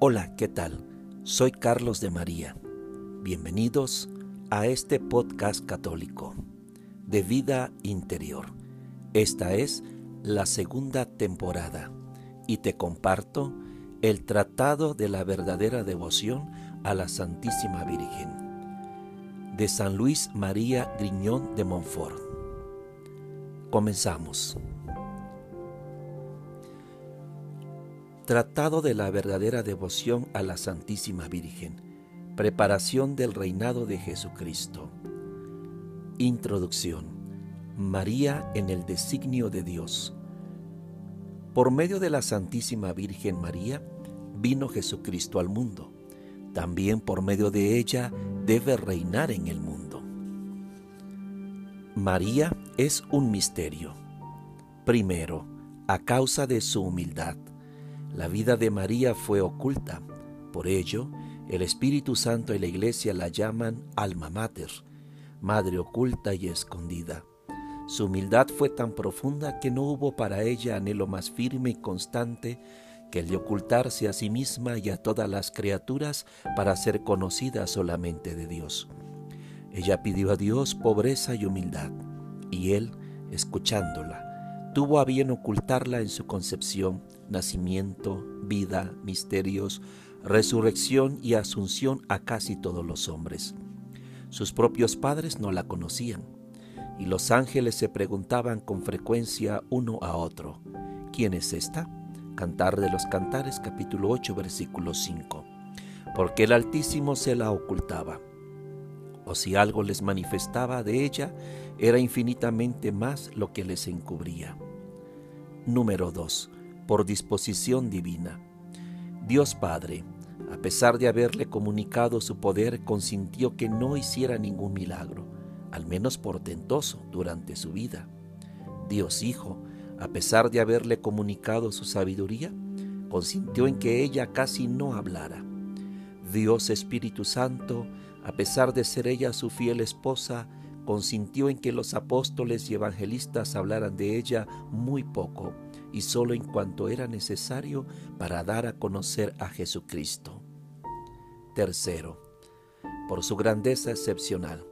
Hola, ¿qué tal? Soy Carlos de María. Bienvenidos a este podcast católico de vida interior. Esta es la segunda temporada y te comparto el Tratado de la verdadera devoción a la Santísima Virgen de San Luis María Griñón de Montfort. Comenzamos. Tratado de la verdadera devoción a la Santísima Virgen. Preparación del reinado de Jesucristo. Introducción. María en el designio de Dios. Por medio de la Santísima Virgen María vino Jesucristo al mundo. También por medio de ella debe reinar en el mundo. María es un misterio. Primero, a causa de su humildad la vida de María fue oculta. Por ello, el Espíritu Santo y la Iglesia la llaman alma mater, madre oculta y escondida. Su humildad fue tan profunda que no hubo para ella anhelo más firme y constante que el de ocultarse a sí misma y a todas las criaturas para ser conocida solamente de Dios. Ella pidió a Dios pobreza y humildad, y Él, escuchándola, tuvo a bien ocultarla en su concepción, nacimiento, vida, misterios, resurrección y asunción a casi todos los hombres. Sus propios padres no la conocían, y los ángeles se preguntaban con frecuencia uno a otro, ¿quién es esta? Cantar de los Cantares capítulo 8 versículo 5. Porque el Altísimo se la ocultaba. O si algo les manifestaba de ella, era infinitamente más lo que les encubría. Número 2. Por disposición divina. Dios Padre, a pesar de haberle comunicado su poder, consintió que no hiciera ningún milagro, al menos portentoso, durante su vida. Dios Hijo, a pesar de haberle comunicado su sabiduría, consintió en que ella casi no hablara. Dios Espíritu Santo, a pesar de ser ella su fiel esposa, consintió en que los apóstoles y evangelistas hablaran de ella muy poco y solo en cuanto era necesario para dar a conocer a Jesucristo. Tercero, por su grandeza excepcional.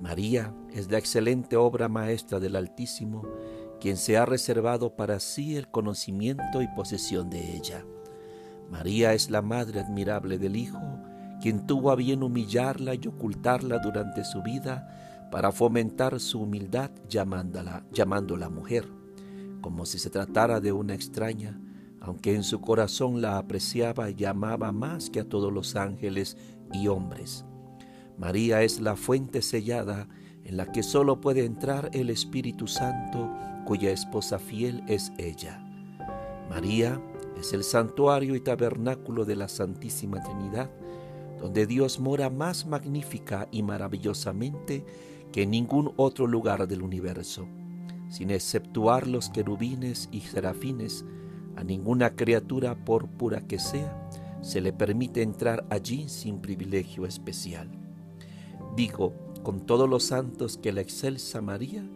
María es la excelente obra maestra del Altísimo, quien se ha reservado para sí el conocimiento y posesión de ella. María es la madre admirable del Hijo, quien tuvo a bien humillarla y ocultarla durante su vida para fomentar su humildad llamándola, mujer, como si se tratara de una extraña, aunque en su corazón la apreciaba y llamaba más que a todos los ángeles y hombres. María es la fuente sellada en la que solo puede entrar el Espíritu Santo, cuya esposa fiel es ella. María es el santuario y tabernáculo de la Santísima Trinidad, donde Dios mora más magnífica y maravillosamente que en ningún otro lugar del universo, sin exceptuar los querubines y serafines, a ninguna criatura por pura que sea, se le permite entrar allí sin privilegio especial. Digo, con todos los santos que la excelsa María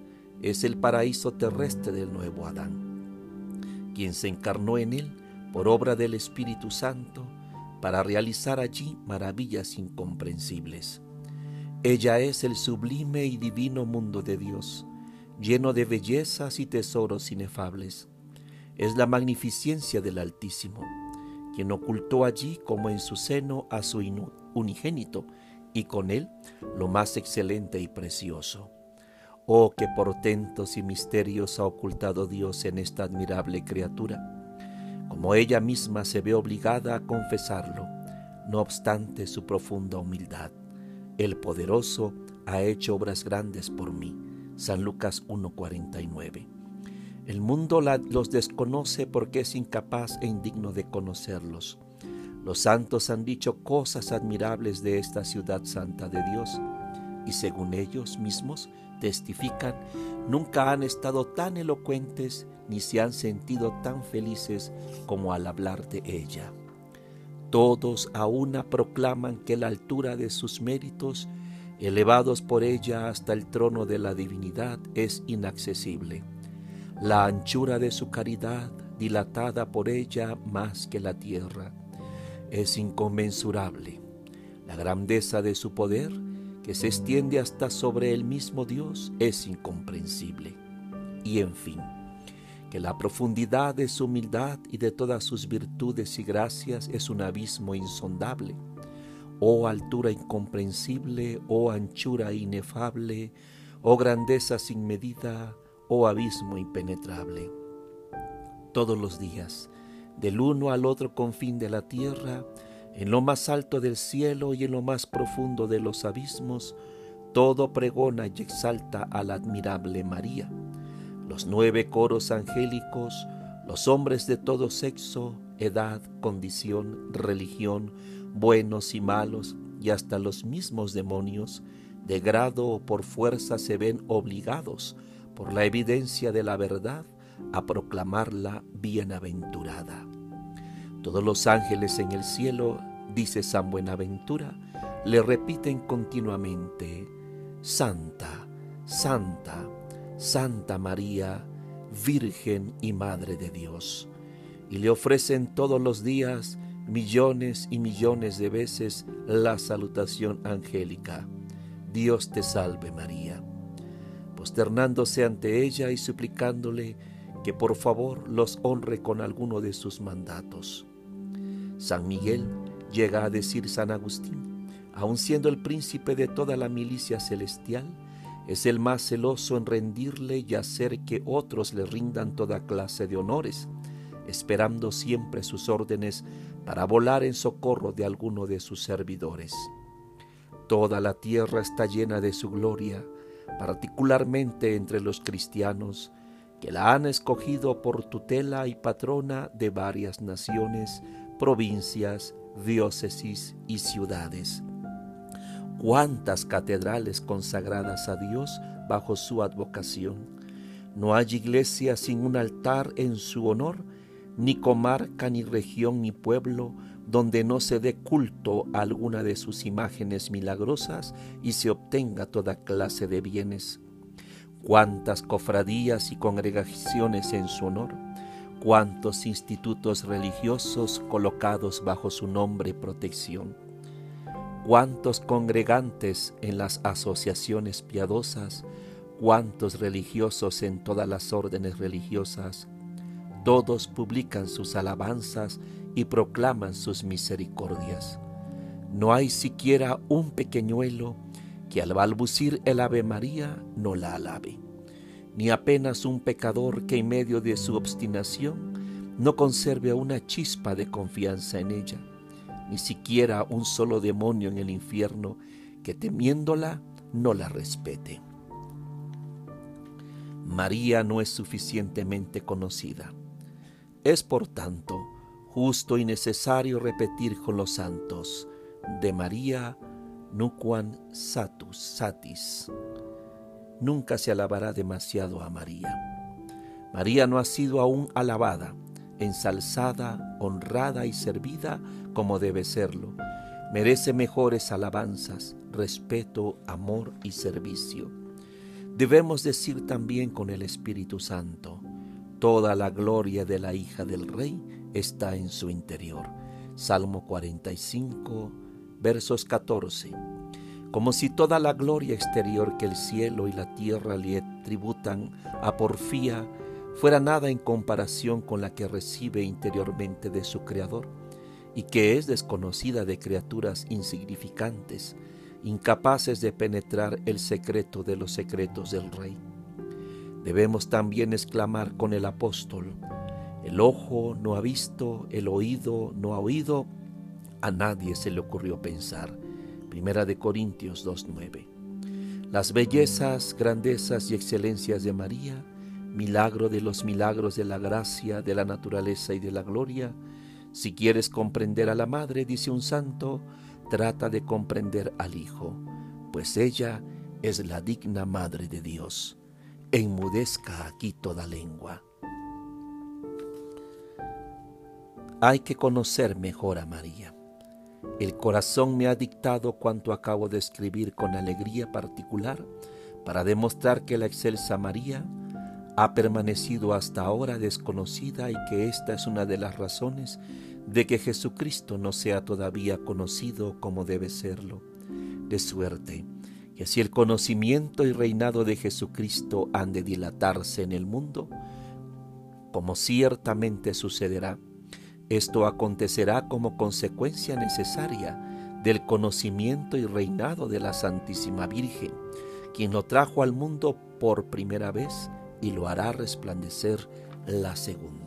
es el paraíso terrestre del nuevo Adán, quien se encarnó en él por obra del Espíritu Santo para realizar allí maravillas incomprensibles. Ella es el sublime y divino mundo de Dios, lleno de bellezas y tesoros inefables. Es la magnificencia del Altísimo, quien ocultó allí como en su seno a su unigénito y con él lo más excelente y precioso. Oh, qué portentos y misterios ha ocultado Dios en esta admirable criatura, como ella misma se ve obligada a confesarlo, no obstante su profunda humildad. El poderoso ha hecho obras grandes por mí. San Lucas 1:49. El mundo los desconoce porque es incapaz e indigno de conocerlos. Los santos han dicho cosas admirables de esta ciudad santa de Dios y según ellos mismos testifican, nunca han estado tan elocuentes ni se han sentido tan felices como al hablar de ella. Todos a una proclaman que la altura de sus méritos, elevados por ella hasta el trono de la divinidad, es inaccesible. La anchura de su caridad, dilatada por ella más que la tierra. es inconmensurable. La grandeza de su poder, que se extiende hasta sobre el mismo Dios, es incomprensible. Y en fin, que la profundidad de su humildad y de todas sus virtudes y gracias es un abismo insondable. Oh altura incomprensible, oh anchura inefable, oh grandeza sin medida, oh abismo impenetrable. Todos los días, del uno al otro confín de la tierra, en lo más alto del cielo y en lo más profundo de los abismos, todo pregona y exalta a la admirable María. Los nueve coros angélicos, los hombres de todo sexo, edad, condición, religión, buenos y malos, y hasta los mismos demonios, de grado o por fuerza se ven obligados, por la evidencia de la verdad, a proclamarla bienaventurada. Todos los ángeles en el cielo, dice San Buenaventura, le repiten continuamente, Santa, Santa, Santa María, Virgen y Madre de Dios, y le ofrecen todos los días millones y millones de veces la salutación angélica. Dios te salve María, posternándose ante ella y suplicándole que por favor los honre con alguno de sus mandatos. San Miguel llega a decir San Agustín, aun siendo el príncipe de toda la milicia celestial, es el más celoso en rendirle y hacer que otros le rindan toda clase de honores, esperando siempre sus órdenes para volar en socorro de alguno de sus servidores. Toda la tierra está llena de su gloria, particularmente entre los cristianos, que la han escogido por tutela y patrona de varias naciones, provincias, diócesis y ciudades. Cuántas catedrales consagradas a Dios bajo su advocación. No hay iglesia sin un altar en su honor, ni comarca, ni región, ni pueblo donde no se dé culto a alguna de sus imágenes milagrosas y se obtenga toda clase de bienes. Cuántas cofradías y congregaciones en su honor cuántos institutos religiosos colocados bajo su nombre y protección, cuántos congregantes en las asociaciones piadosas, cuántos religiosos en todas las órdenes religiosas, todos publican sus alabanzas y proclaman sus misericordias. No hay siquiera un pequeñuelo que al balbucir el Ave María no la alabe. Ni apenas un pecador que en medio de su obstinación no conserve una chispa de confianza en ella, ni siquiera un solo demonio en el infierno que temiéndola no la respete. María no es suficientemente conocida. Es por tanto justo y necesario repetir con los santos, de María nuquan satus satis nunca se alabará demasiado a María. María no ha sido aún alabada, ensalzada, honrada y servida como debe serlo. Merece mejores alabanzas, respeto, amor y servicio. Debemos decir también con el Espíritu Santo, toda la gloria de la hija del Rey está en su interior. Salmo 45, versos 14 como si toda la gloria exterior que el cielo y la tierra le tributan a porfía fuera nada en comparación con la que recibe interiormente de su Creador, y que es desconocida de criaturas insignificantes, incapaces de penetrar el secreto de los secretos del Rey. Debemos también exclamar con el apóstol, el ojo no ha visto, el oído no ha oído, a nadie se le ocurrió pensar Primera de Corintios 2.9. Las bellezas, grandezas y excelencias de María, milagro de los milagros de la gracia, de la naturaleza y de la gloria. Si quieres comprender a la Madre, dice un santo, trata de comprender al Hijo, pues ella es la digna Madre de Dios. Enmudezca aquí toda lengua. Hay que conocer mejor a María. El corazón me ha dictado cuanto acabo de escribir con alegría particular para demostrar que la excelsa María ha permanecido hasta ahora desconocida y que esta es una de las razones de que Jesucristo no sea todavía conocido como debe serlo, de suerte que si el conocimiento y reinado de Jesucristo han de dilatarse en el mundo, como ciertamente sucederá, esto acontecerá como consecuencia necesaria del conocimiento y reinado de la Santísima Virgen, quien lo trajo al mundo por primera vez y lo hará resplandecer la segunda.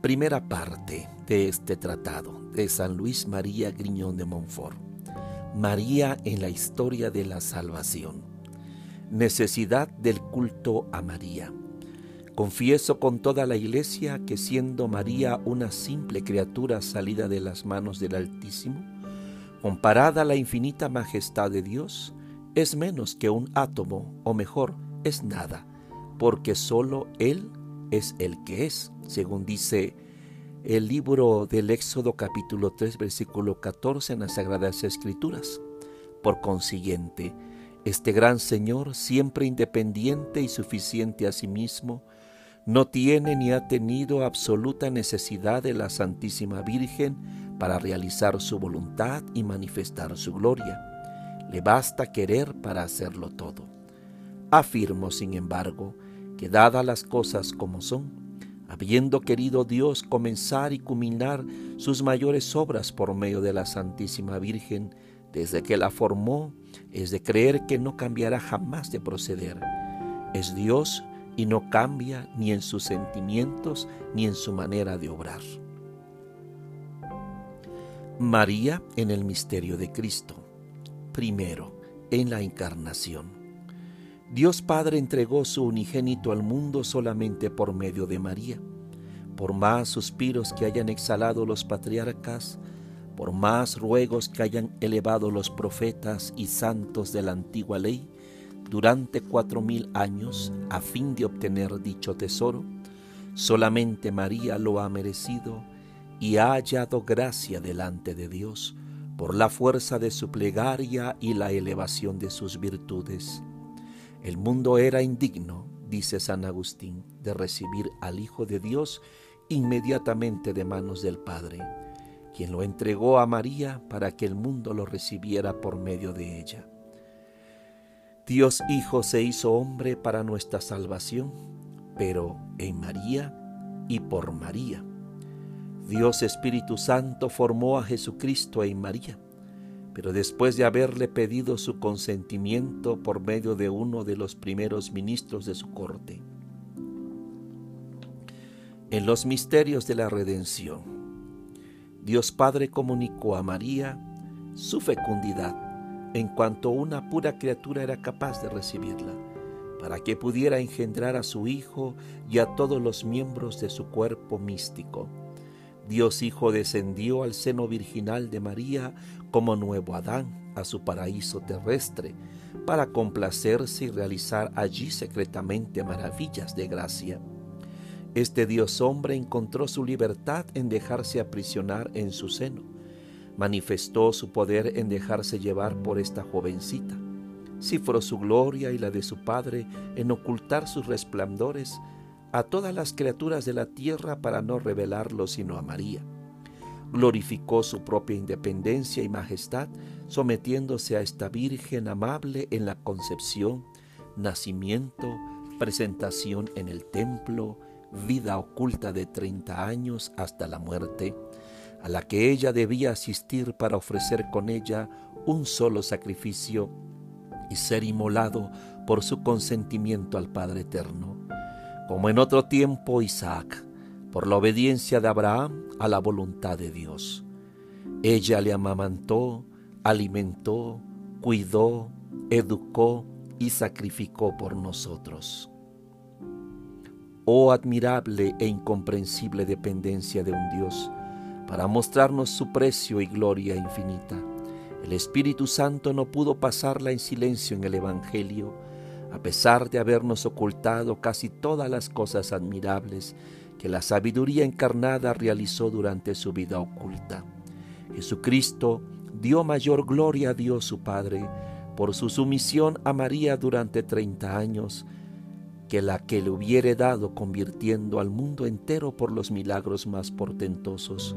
Primera parte de este tratado de San Luis María Griñón de Montfort. María en la historia de la salvación. Necesidad del culto a María. Confieso con toda la iglesia que siendo María una simple criatura salida de las manos del Altísimo, comparada a la infinita majestad de Dios, es menos que un átomo, o mejor, es nada, porque sólo Él es el que es, según dice el libro del Éxodo capítulo 3 versículo 14 en las Sagradas Escrituras. Por consiguiente, este gran Señor, siempre independiente y suficiente a sí mismo, no tiene ni ha tenido absoluta necesidad de la Santísima Virgen para realizar su voluntad y manifestar su gloria. Le basta querer para hacerlo todo. Afirmo, sin embargo, que dadas las cosas como son, habiendo querido Dios comenzar y culminar sus mayores obras por medio de la Santísima Virgen, desde que la formó, es de creer que no cambiará jamás de proceder. Es Dios y no cambia ni en sus sentimientos ni en su manera de obrar. María en el misterio de Cristo. Primero, en la encarnación. Dios Padre entregó su unigénito al mundo solamente por medio de María. Por más suspiros que hayan exhalado los patriarcas, por más ruegos que hayan elevado los profetas y santos de la antigua ley, durante cuatro mil años a fin de obtener dicho tesoro, solamente María lo ha merecido y ha hallado gracia delante de Dios por la fuerza de su plegaria y la elevación de sus virtudes. El mundo era indigno, dice San Agustín, de recibir al Hijo de Dios inmediatamente de manos del Padre, quien lo entregó a María para que el mundo lo recibiera por medio de ella. Dios Hijo se hizo hombre para nuestra salvación, pero en María y por María. Dios Espíritu Santo formó a Jesucristo en María pero después de haberle pedido su consentimiento por medio de uno de los primeros ministros de su corte. En los misterios de la redención, Dios Padre comunicó a María su fecundidad en cuanto una pura criatura era capaz de recibirla, para que pudiera engendrar a su Hijo y a todos los miembros de su cuerpo místico Dios Hijo descendió al seno virginal de María como nuevo Adán a su paraíso terrestre, para complacerse y realizar allí secretamente maravillas de gracia. Este Dios hombre encontró su libertad en dejarse aprisionar en su seno. Manifestó su poder en dejarse llevar por esta jovencita. Cifró su gloria y la de su Padre en ocultar sus resplandores a todas las criaturas de la tierra para no revelarlo sino a María. Glorificó su propia independencia y majestad, sometiéndose a esta Virgen amable en la concepción, nacimiento, presentación en el templo, vida oculta de treinta años hasta la muerte, a la que ella debía asistir para ofrecer con ella un solo sacrificio y ser inmolado por su consentimiento al Padre Eterno como en otro tiempo Isaac, por la obediencia de Abraham a la voluntad de Dios. Ella le amamantó, alimentó, cuidó, educó y sacrificó por nosotros. Oh admirable e incomprensible dependencia de un Dios, para mostrarnos su precio y gloria infinita. El Espíritu Santo no pudo pasarla en silencio en el Evangelio, a pesar de habernos ocultado casi todas las cosas admirables que la sabiduría encarnada realizó durante su vida oculta. Jesucristo dio mayor gloria a Dios su Padre por su sumisión a María durante treinta años, que la que le hubiere dado convirtiendo al mundo entero por los milagros más portentosos.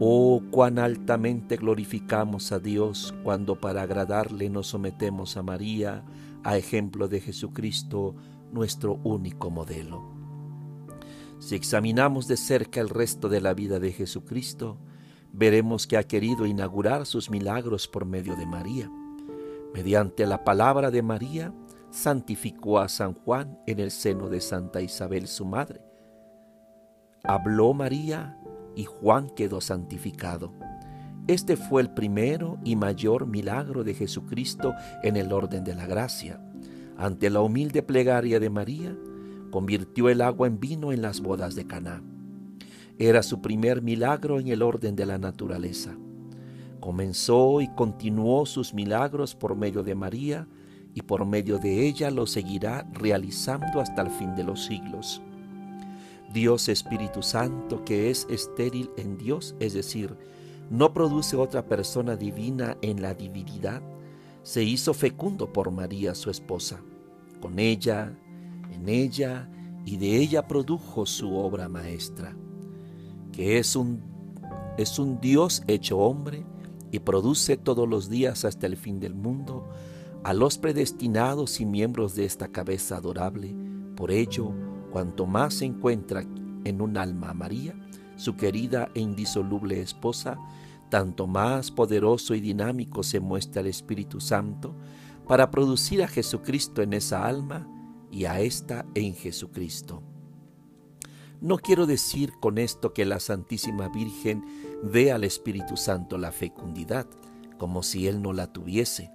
Oh, cuán altamente glorificamos a Dios cuando para agradarle nos sometemos a María, a ejemplo de Jesucristo, nuestro único modelo. Si examinamos de cerca el resto de la vida de Jesucristo, veremos que ha querido inaugurar sus milagros por medio de María. Mediante la palabra de María, santificó a San Juan en el seno de Santa Isabel su madre. Habló María y Juan quedó santificado. Este fue el primero y mayor milagro de Jesucristo en el orden de la gracia. Ante la humilde plegaria de María, convirtió el agua en vino en las bodas de Caná. Era su primer milagro en el orden de la naturaleza. Comenzó y continuó sus milagros por medio de María, y por medio de ella lo seguirá realizando hasta el fin de los siglos. Dios Espíritu Santo, que es estéril en Dios, es decir, no produce otra persona divina en la divinidad, se hizo fecundo por María su esposa. Con ella, en ella y de ella produjo su obra maestra, que es un, es un Dios hecho hombre y produce todos los días hasta el fin del mundo a los predestinados y miembros de esta cabeza adorable. Por ello, cuanto más se encuentra en un alma a María, su querida e indisoluble esposa, tanto más poderoso y dinámico se muestra el Espíritu Santo para producir a Jesucristo en esa alma y a ésta en Jesucristo. No quiero decir con esto que la Santísima Virgen dé al Espíritu Santo la fecundidad, como si Él no la tuviese,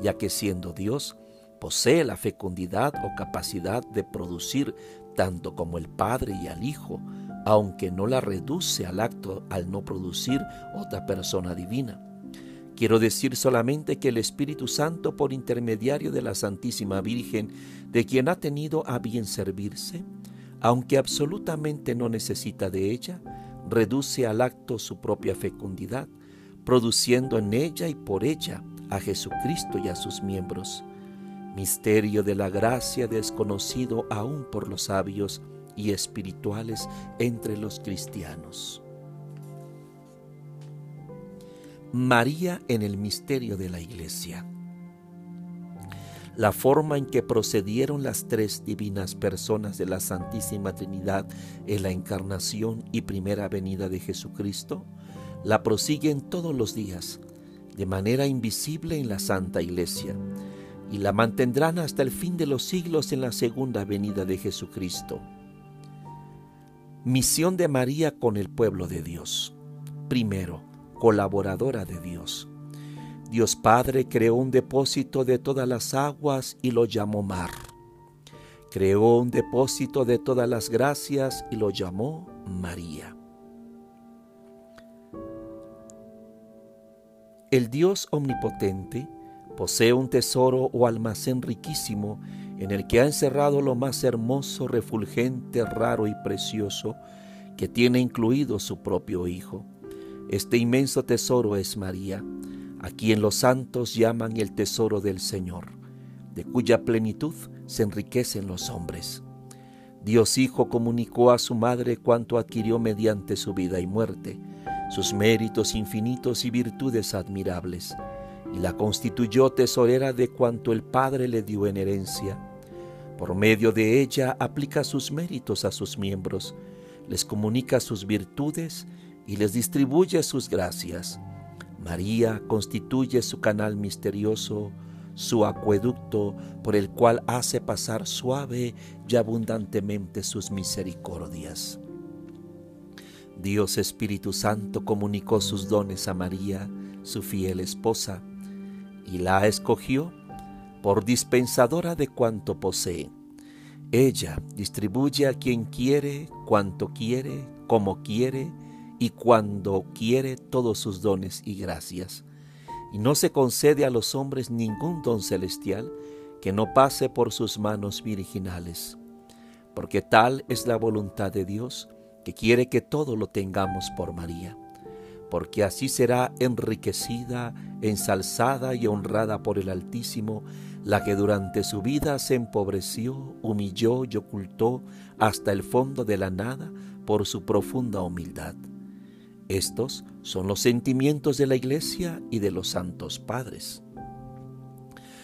ya que siendo Dios, posee la fecundidad o capacidad de producir tanto como el Padre y al Hijo, aunque no la reduce al acto al no producir otra persona divina. Quiero decir solamente que el Espíritu Santo, por intermediario de la Santísima Virgen, de quien ha tenido a bien servirse, aunque absolutamente no necesita de ella, reduce al acto su propia fecundidad, produciendo en ella y por ella a Jesucristo y a sus miembros. Misterio de la gracia desconocido aún por los sabios y espirituales entre los cristianos. María en el misterio de la Iglesia. La forma en que procedieron las tres divinas personas de la Santísima Trinidad en la encarnación y primera venida de Jesucristo la prosiguen todos los días de manera invisible en la Santa Iglesia y la mantendrán hasta el fin de los siglos en la segunda venida de Jesucristo. Misión de María con el pueblo de Dios. Primero, colaboradora de Dios. Dios Padre creó un depósito de todas las aguas y lo llamó mar. Creó un depósito de todas las gracias y lo llamó María. El Dios omnipotente posee un tesoro o almacén riquísimo en el que ha encerrado lo más hermoso, refulgente, raro y precioso que tiene incluido su propio Hijo. Este inmenso tesoro es María, a quien los santos llaman el tesoro del Señor, de cuya plenitud se enriquecen los hombres. Dios Hijo comunicó a su madre cuanto adquirió mediante su vida y muerte sus méritos infinitos y virtudes admirables, y la constituyó tesorera de cuanto el Padre le dio en herencia. Por medio de ella aplica sus méritos a sus miembros, les comunica sus virtudes y les distribuye sus gracias. María constituye su canal misterioso, su acueducto por el cual hace pasar suave y abundantemente sus misericordias. Dios Espíritu Santo comunicó sus dones a María, su fiel esposa, y la escogió por dispensadora de cuanto posee. Ella distribuye a quien quiere, cuanto quiere, como quiere y cuando quiere todos sus dones y gracias. Y no se concede a los hombres ningún don celestial que no pase por sus manos virginales, porque tal es la voluntad de Dios, que quiere que todo lo tengamos por María. porque así será enriquecida, ensalzada y honrada por el Altísimo, la que durante su vida se empobreció, humilló y ocultó hasta el fondo de la nada por su profunda humildad. Estos son los sentimientos de la Iglesia y de los santos padres.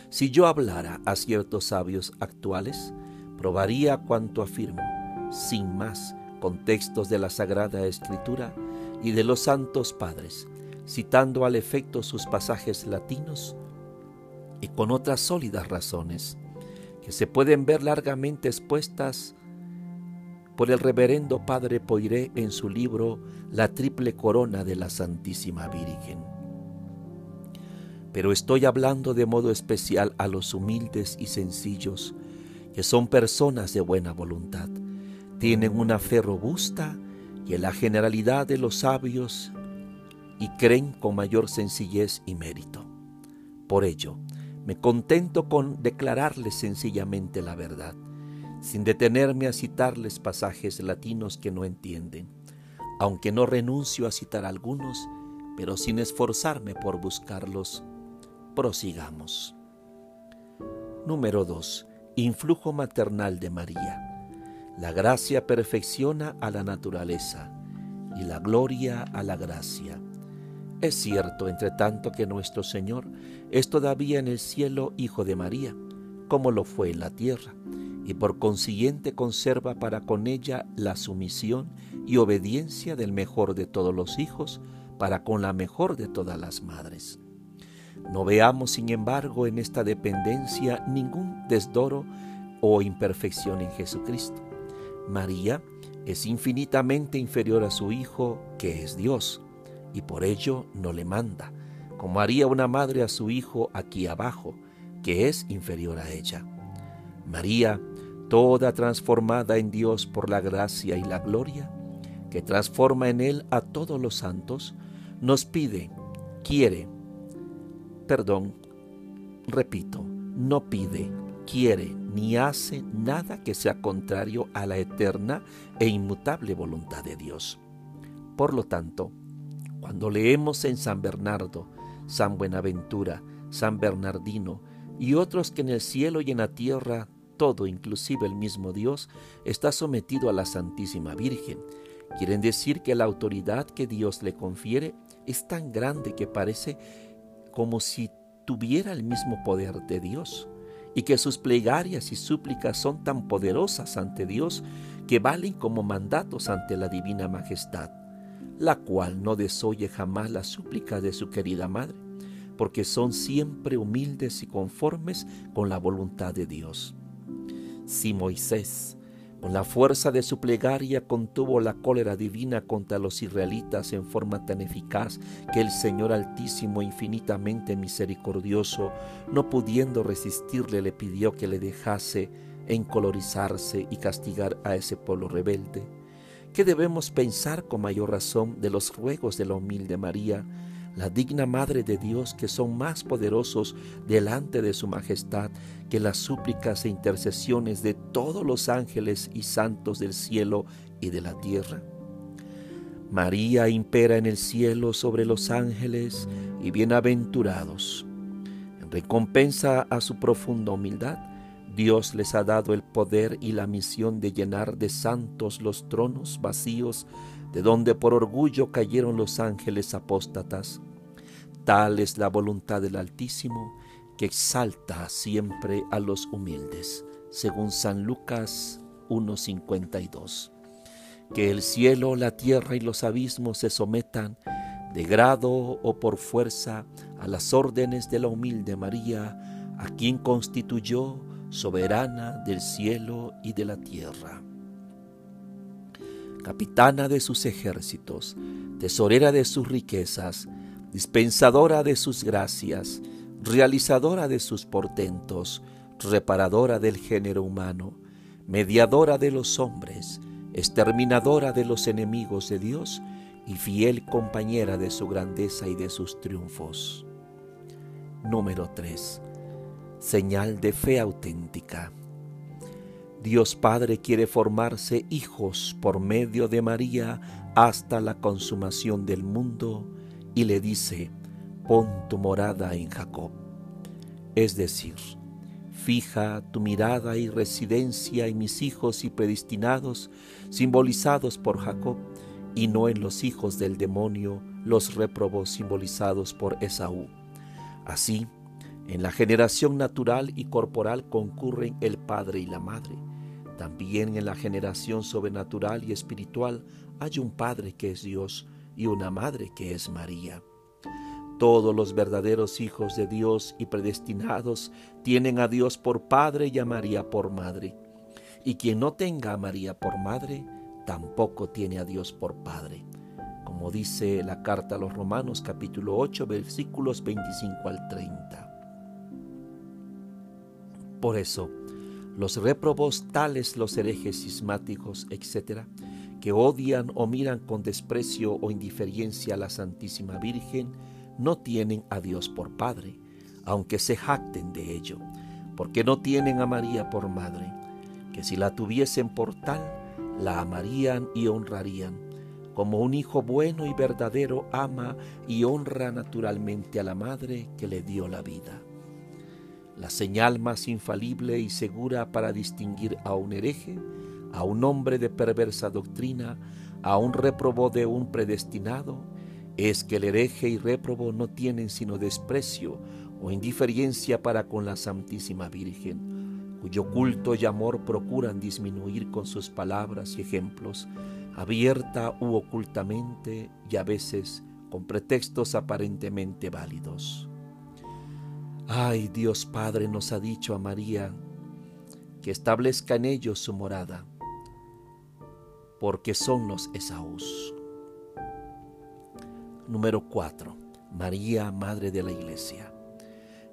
Si yo hablara a ciertos sabios actuales, probaría cuanto afirmo, sin más contextos de la Sagrada Escritura y de los santos padres, citando al efecto sus pasajes latinos y con otras sólidas razones que se pueden ver largamente expuestas por el reverendo Padre Poiré en su libro La triple corona de la Santísima Virgen. Pero estoy hablando de modo especial a los humildes y sencillos, que son personas de buena voluntad, tienen una fe robusta y en la generalidad de los sabios y creen con mayor sencillez y mérito. Por ello, me contento con declararles sencillamente la verdad, sin detenerme a citarles pasajes latinos que no entienden, aunque no renuncio a citar algunos, pero sin esforzarme por buscarlos. Prosigamos. Número 2. Influjo maternal de María. La gracia perfecciona a la naturaleza y la gloria a la gracia. Es cierto, entre tanto, que nuestro Señor es todavía en el cielo Hijo de María, como lo fue en la tierra, y por consiguiente conserva para con ella la sumisión y obediencia del mejor de todos los hijos para con la mejor de todas las madres. No veamos, sin embargo, en esta dependencia ningún desdoro o imperfección en Jesucristo María es infinitamente inferior a su Hijo, que es Dios, y por ello no le manda, como haría una madre a su Hijo aquí abajo, que es inferior a ella. María, toda transformada en Dios por la gracia y la gloria, que transforma en Él a todos los santos, nos pide, quiere, perdón, repito, no pide, quiere, ni hace nada que sea contrario a la eterna e inmutable voluntad de Dios. Por lo tanto, cuando leemos en San Bernardo, San Buenaventura, San Bernardino y otros que en el cielo y en la tierra todo, inclusive el mismo Dios, está sometido a la Santísima Virgen, quieren decir que la autoridad que Dios le confiere es tan grande que parece como si tuviera el mismo poder de Dios y que sus plegarias y súplicas son tan poderosas ante Dios que valen como mandatos ante la divina majestad, la cual no desoye jamás la súplica de su querida madre, porque son siempre humildes y conformes con la voluntad de Dios. Si Moisés con la fuerza de su plegaria contuvo la cólera divina contra los israelitas en forma tan eficaz que el Señor Altísimo, infinitamente misericordioso, no pudiendo resistirle, le pidió que le dejase encolorizarse y castigar a ese pueblo rebelde. ¿Qué debemos pensar con mayor razón de los ruegos de la humilde María? la digna Madre de Dios, que son más poderosos delante de su majestad que las súplicas e intercesiones de todos los ángeles y santos del cielo y de la tierra. María impera en el cielo sobre los ángeles y bienaventurados. En recompensa a su profunda humildad, Dios les ha dado el poder y la misión de llenar de santos los tronos vacíos de donde por orgullo cayeron los ángeles apóstatas. Tal es la voluntad del Altísimo, que exalta siempre a los humildes, según San Lucas 1.52. Que el cielo, la tierra y los abismos se sometan, de grado o por fuerza, a las órdenes de la humilde María, a quien constituyó soberana del cielo y de la tierra capitana de sus ejércitos, tesorera de sus riquezas, dispensadora de sus gracias, realizadora de sus portentos, reparadora del género humano, mediadora de los hombres, exterminadora de los enemigos de Dios y fiel compañera de su grandeza y de sus triunfos. Número 3. Señal de fe auténtica. Dios Padre quiere formarse hijos por medio de María hasta la consumación del mundo y le dice, pon tu morada en Jacob. Es decir, fija tu mirada y residencia en mis hijos y predestinados, simbolizados por Jacob, y no en los hijos del demonio, los réprobos simbolizados por Esaú. Así, en la generación natural y corporal concurren el Padre y la Madre. También en la generación sobrenatural y espiritual hay un Padre que es Dios y una Madre que es María. Todos los verdaderos hijos de Dios y predestinados tienen a Dios por Padre y a María por Madre. Y quien no tenga a María por Madre, tampoco tiene a Dios por Padre. Como dice la carta a los Romanos capítulo 8 versículos 25 al 30. Por eso, los réprobos tales los herejes sismáticos, etc., que odian o miran con desprecio o indiferencia a la Santísima Virgen, no tienen a Dios por Padre, aunque se jacten de ello, porque no tienen a María por Madre, que si la tuviesen por tal, la amarían y honrarían, como un hijo bueno y verdadero ama y honra naturalmente a la Madre que le dio la vida. La señal más infalible y segura para distinguir a un hereje, a un hombre de perversa doctrina, a un réprobo de un predestinado, es que el hereje y réprobo no tienen sino desprecio o indiferencia para con la Santísima Virgen, cuyo culto y amor procuran disminuir con sus palabras y ejemplos, abierta u ocultamente y a veces con pretextos aparentemente válidos. Ay, Dios Padre nos ha dicho a María que establezca en ellos su morada, porque son los Esaús. Número 4. María, Madre de la Iglesia.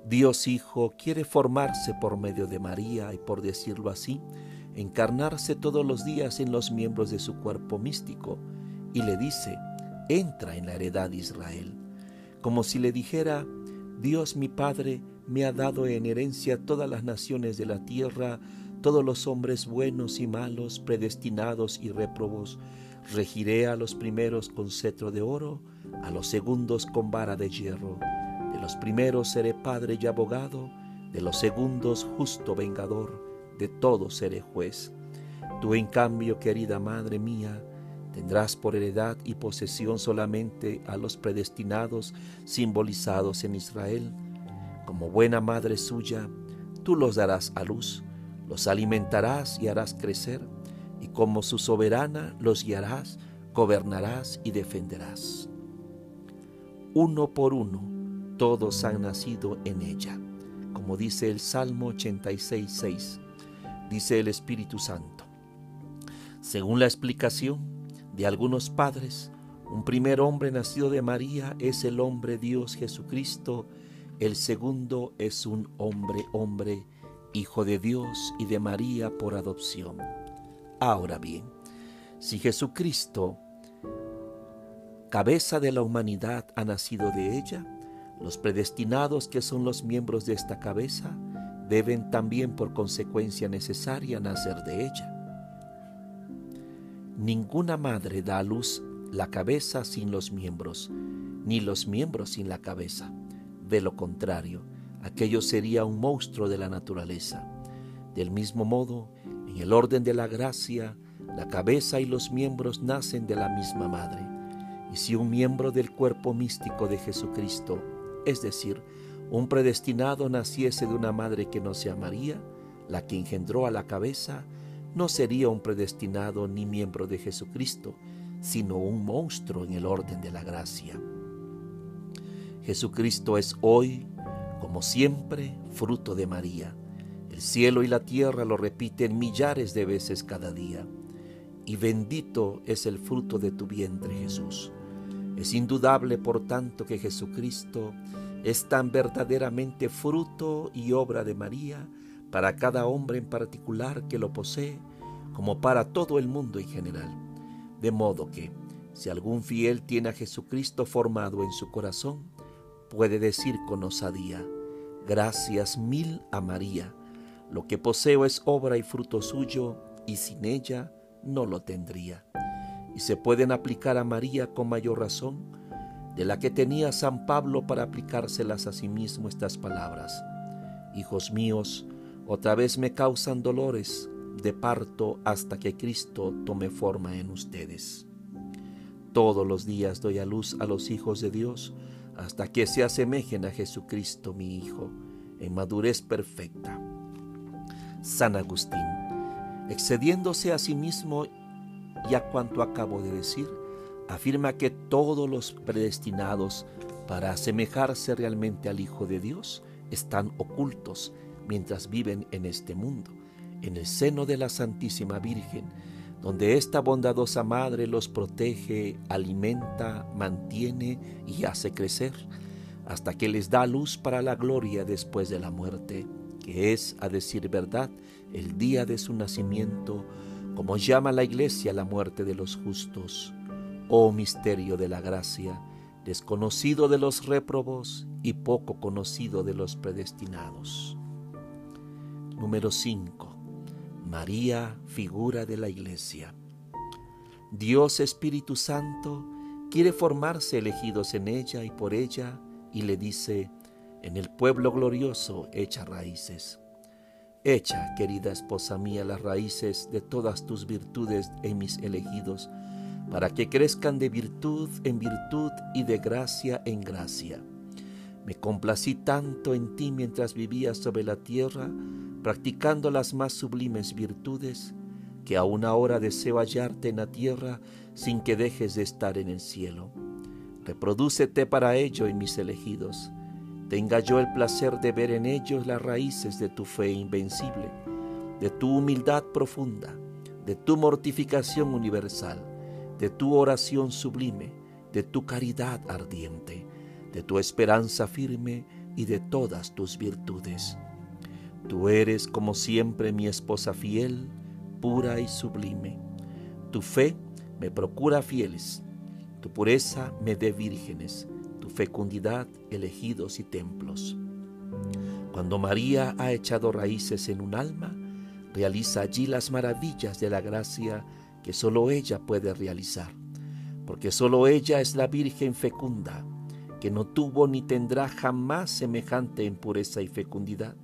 Dios Hijo quiere formarse por medio de María y, por decirlo así, encarnarse todos los días en los miembros de su cuerpo místico y le dice, entra en la heredad de Israel, como si le dijera, Dios mi Padre me ha dado en herencia todas las naciones de la tierra, todos los hombres buenos y malos, predestinados y réprobos, regiré a los primeros con cetro de oro, a los segundos con vara de hierro. De los primeros seré padre y abogado, de los segundos justo vengador, de todos seré juez. Tú en cambio, querida Madre mía, tendrás por heredad y posesión solamente a los predestinados simbolizados en Israel. Como buena madre suya, tú los darás a luz, los alimentarás y harás crecer, y como su soberana los guiarás, gobernarás y defenderás uno por uno, todos han nacido en ella. Como dice el Salmo 86.6, dice el Espíritu Santo. Según la explicación de algunos padres, un primer hombre nacido de María es el hombre Dios Jesucristo, el segundo es un hombre hombre, hijo de Dios y de María por adopción. Ahora bien, si Jesucristo cabeza de la humanidad ha nacido de ella, los predestinados que son los miembros de esta cabeza deben también por consecuencia necesaria nacer de ella. Ninguna madre da a luz la cabeza sin los miembros, ni los miembros sin la cabeza. De lo contrario, aquello sería un monstruo de la naturaleza. Del mismo modo, en el orden de la gracia, la cabeza y los miembros nacen de la misma madre. Y si un miembro del cuerpo místico de Jesucristo, es decir, un predestinado naciese de una madre que no sea María, la que engendró a la cabeza, no sería un predestinado ni miembro de Jesucristo, sino un monstruo en el orden de la gracia. Jesucristo es hoy, como siempre, fruto de María. El cielo y la tierra lo repiten millares de veces cada día. Y bendito es el fruto de tu vientre, Jesús. Es indudable, por tanto, que Jesucristo es tan verdaderamente fruto y obra de María para cada hombre en particular que lo posee, como para todo el mundo en general. De modo que, si algún fiel tiene a Jesucristo formado en su corazón, puede decir con osadía, gracias mil a María, Lo que poseo es obra y fruto suyo, y sin ella no lo tendría. Y se pueden aplicar a María con mayor razón de la que tenía San Pablo para aplicárselas a sí mismo estas palabras. Hijos míos, otra vez me causan dolores de parto hasta que Cristo tome forma en ustedes. Todos los días doy a luz a los hijos de Dios hasta que se asemejen a Jesucristo mi Hijo en madurez perfecta. San Agustín, excediéndose a sí mismo y a cuanto acabo de decir, afirma que todos los predestinados para asemejarse realmente al Hijo de Dios están ocultos mientras viven en este mundo, en el seno de la Santísima Virgen, donde esta bondadosa Madre los protege, alimenta, mantiene y hace crecer, hasta que les da luz para la gloria después de la muerte, que es, a decir verdad, el día de su nacimiento, como llama la Iglesia la muerte de los justos. Oh misterio de la gracia, desconocido de los réprobos y poco conocido de los predestinados. Número 5. María, figura de la Iglesia. Dios Espíritu Santo quiere formarse elegidos en ella y por ella y le dice, en el pueblo glorioso echa raíces. Echa, querida esposa mía, las raíces de todas tus virtudes en mis elegidos, para que crezcan de virtud en virtud y de gracia en gracia. Me complací tanto en ti mientras vivías sobre la tierra, practicando las más sublimes virtudes, que aún ahora deseo hallarte en la tierra sin que dejes de estar en el cielo. Reprodúcete para ello en mis elegidos. Tenga yo el placer de ver en ellos las raíces de tu fe invencible, de tu humildad profunda, de tu mortificación universal, de tu oración sublime, de tu caridad ardiente, de tu esperanza firme y de todas tus virtudes. Tú eres como siempre mi esposa fiel, pura y sublime. Tu fe me procura fieles, tu pureza me dé vírgenes, tu fecundidad elegidos y templos. Cuando María ha echado raíces en un alma, realiza allí las maravillas de la gracia que sólo ella puede realizar, porque sólo ella es la Virgen fecunda, que no tuvo ni tendrá jamás semejante en pureza y fecundidad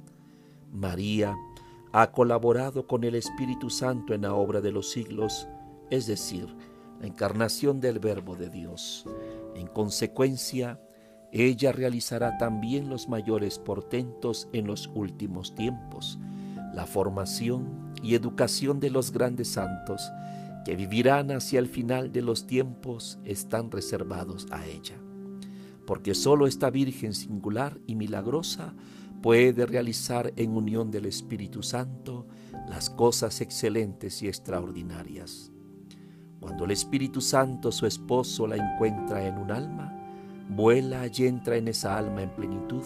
María ha colaborado con el Espíritu Santo en la obra de los siglos, es decir, la encarnación del Verbo de Dios. En consecuencia, ella realizará también los mayores portentos en los últimos tiempos, la formación y educación de los grandes santos que vivirán hacia el final de los tiempos están reservados a ella, porque sólo esta Virgen singular y milagrosa puede realizar en unión del Espíritu Santo las cosas excelentes y extraordinarias. Cuando el Espíritu Santo, su esposo, la encuentra en un alma, vuela y entra en esa alma en plenitud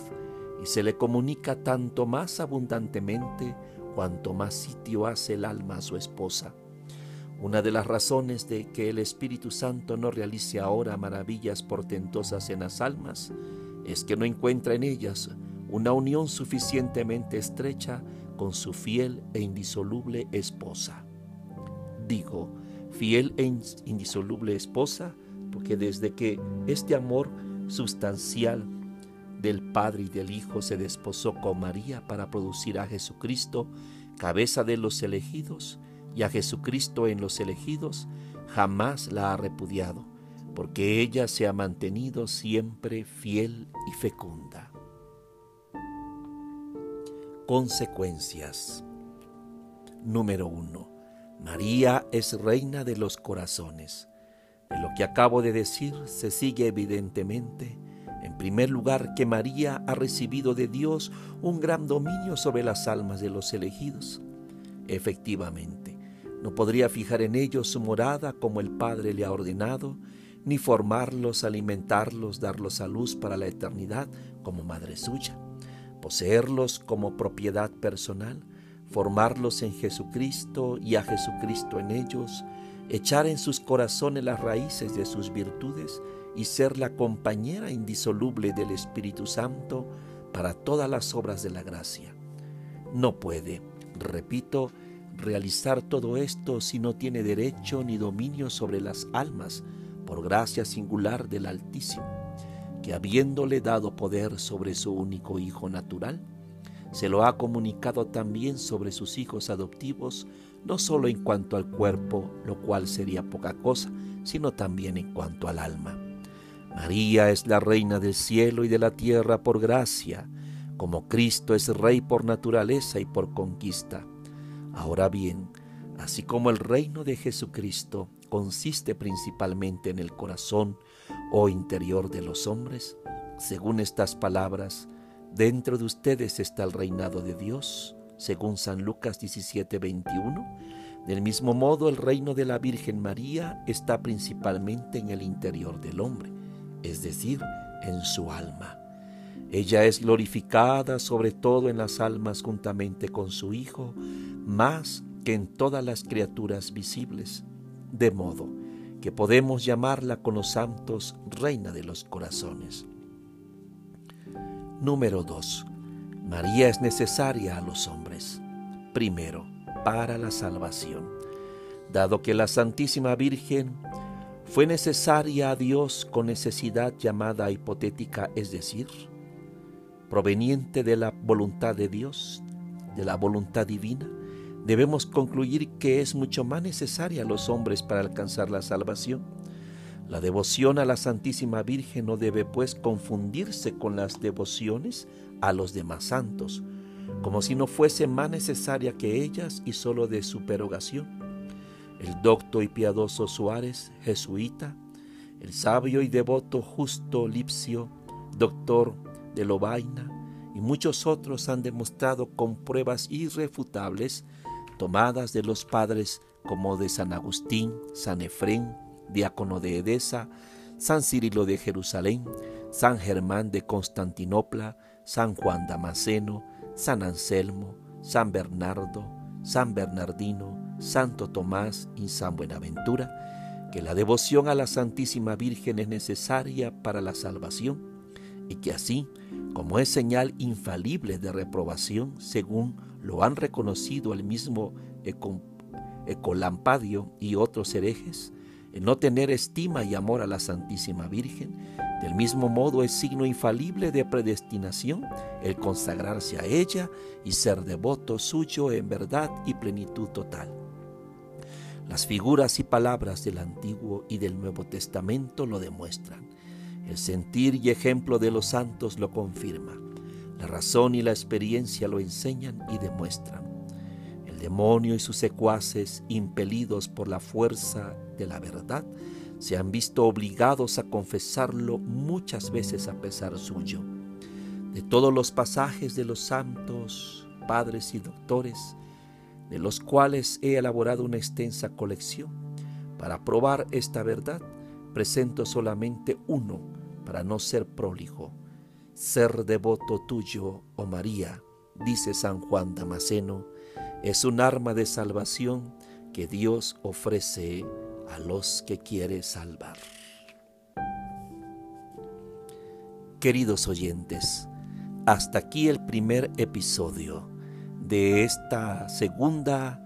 y se le comunica tanto más abundantemente cuanto más sitio hace el alma a su esposa. Una de las razones de que el Espíritu Santo no realice ahora maravillas portentosas en las almas es que no encuentra en ellas una unión suficientemente estrecha con su fiel e indisoluble esposa. Digo, fiel e indisoluble esposa, porque desde que este amor sustancial del Padre y del Hijo se desposó con María para producir a Jesucristo, cabeza de los elegidos, y a Jesucristo en los elegidos, jamás la ha repudiado, porque ella se ha mantenido siempre fiel y fecunda consecuencias. Número 1. María es reina de los corazones. De lo que acabo de decir se sigue evidentemente, en primer lugar, que María ha recibido de Dios un gran dominio sobre las almas de los elegidos. Efectivamente, no podría fijar en ellos su morada como el Padre le ha ordenado, ni formarlos, alimentarlos, darlos a luz para la eternidad como madre suya poseerlos como propiedad personal, formarlos en Jesucristo y a Jesucristo en ellos, echar en sus corazones las raíces de sus virtudes y ser la compañera indisoluble del Espíritu Santo para todas las obras de la gracia. no puede, repito, realizar todo esto si no tiene derecho ni dominio sobre las almas, por gracia singular del Altísimo, que habiéndole dado poder sobre su único Hijo natural, se lo ha comunicado también sobre sus hijos adoptivos, no solo en cuanto al cuerpo, lo cual sería poca cosa, sino también en cuanto al alma. María es la reina del cielo y de la tierra por gracia, como Cristo es rey por naturaleza y por conquista. Ahora bien, así como el reino de Jesucristo consiste principalmente en el corazón o interior de los hombres, según estas palabras, dentro de ustedes está el reinado de Dios, según San Lucas 17:21. Del mismo modo, el reino de la Virgen María está principalmente en el interior del hombre, es decir, en su alma. Ella es glorificada sobre todo en las almas juntamente con su Hijo, más que en todas las criaturas visibles, de modo que podemos llamarla con los santos Reina de los Corazones. Número 2. María es necesaria a los hombres. Primero, para la salvación. Dado que la Santísima Virgen fue necesaria a Dios con necesidad llamada hipotética, es decir, proveniente de la voluntad de Dios, de la voluntad divina, debemos concluir que es mucho más necesaria a los hombres para alcanzar la salvación. La devoción a la Santísima Virgen no debe pues confundirse con las devociones a los demás santos, como si no fuese más necesaria que ellas y sólo de su perogación. El docto y piadoso Suárez, jesuita, el sabio y devoto justo Lipsio, doctor de Lobaina y muchos otros han demostrado con pruebas irrefutables tomadas de los padres como de San Agustín, San Efrén, diácono de Edesa, San Cirilo de Jerusalén, San Germán de Constantinopla, San Juan Damasceno, San Anselmo, San Bernardo, San Bernardino, Santo Tomás y San Buenaventura, que la devoción a la Santísima Virgen es necesaria para la salvación y que así, como es señal infalible de reprobación, según lo han reconocido el mismo Ecolampadio y otros herejes, el no tener estima y amor a la Santísima Virgen, del mismo modo es signo infalible de predestinación el consagrarse a ella y ser devoto suyo en verdad y plenitud total. Las figuras y palabras del Antiguo y del Nuevo Testamento lo demuestran. El sentir y ejemplo de los santos lo confirma. La razón y la experiencia lo enseñan y demuestran. El demonio y sus secuaces, impelidos por la fuerza de la verdad, se han visto obligados a confesarlo muchas veces a pesar suyo. De todos los pasajes de los santos, padres y doctores, de los cuales he elaborado una extensa colección, para probar esta verdad, presento solamente uno para no ser próligo. Ser devoto tuyo, oh María, dice San Juan Damasceno, es un arma de salvación que Dios ofrece a los que quiere salvar. Queridos oyentes, hasta aquí el primer episodio de esta segunda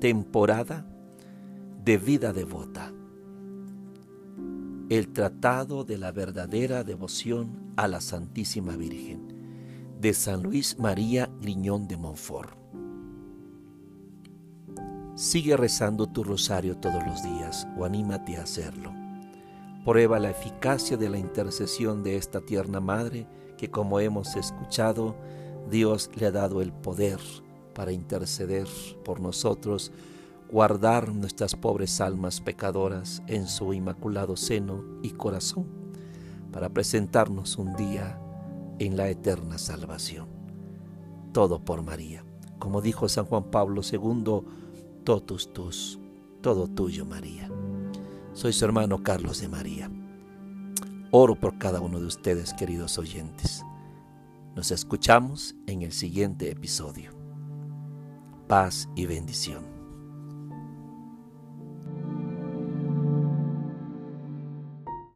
temporada de vida devota. El tratado de la verdadera devoción a la Santísima Virgen de San Luis María Griñón de Montfort. Sigue rezando tu rosario todos los días o anímate a hacerlo. Prueba la eficacia de la intercesión de esta tierna Madre que como hemos escuchado, Dios le ha dado el poder para interceder por nosotros, guardar nuestras pobres almas pecadoras en su inmaculado seno y corazón, para presentarnos un día en la eterna salvación. Todo por María. Como dijo San Juan Pablo II, totus tus, todo tuyo María. Soy su hermano Carlos de María. Oro por cada uno de ustedes, queridos oyentes. Nos escuchamos en el siguiente episodio. Paz y bendición.